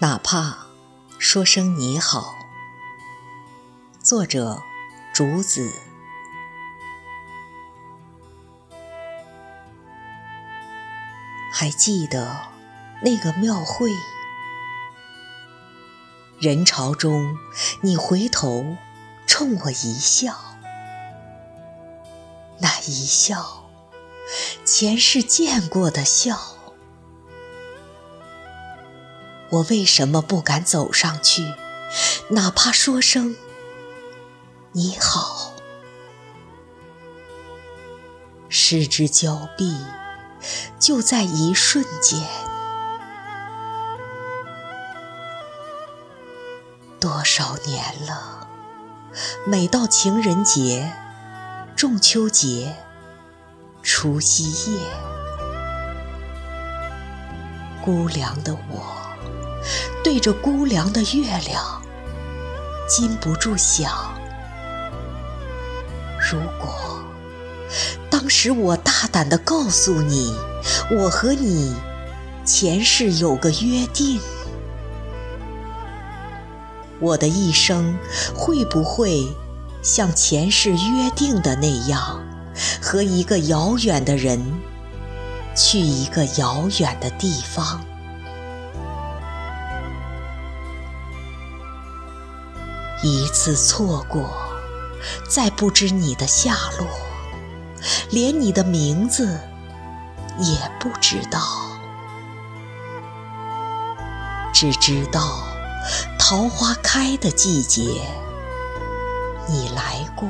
哪怕说声你好。作者：竹子。还记得那个庙会，人潮中，你回头冲我一笑，那一笑，前世见过的笑。我为什么不敢走上去，哪怕说声你好？失之交臂，就在一瞬间。多少年了，每到情人节、中秋节、除夕夜，孤凉的我。对着孤凉的月亮，禁不住想：如果当时我大胆地告诉你，我和你前世有个约定，我的一生会不会像前世约定的那样，和一个遥远的人去一个遥远的地方？一次错过，再不知你的下落，连你的名字也不知道，只知道桃花开的季节，你来过，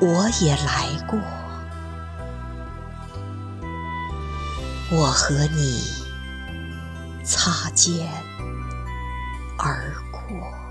我也来过，我和你擦肩而过。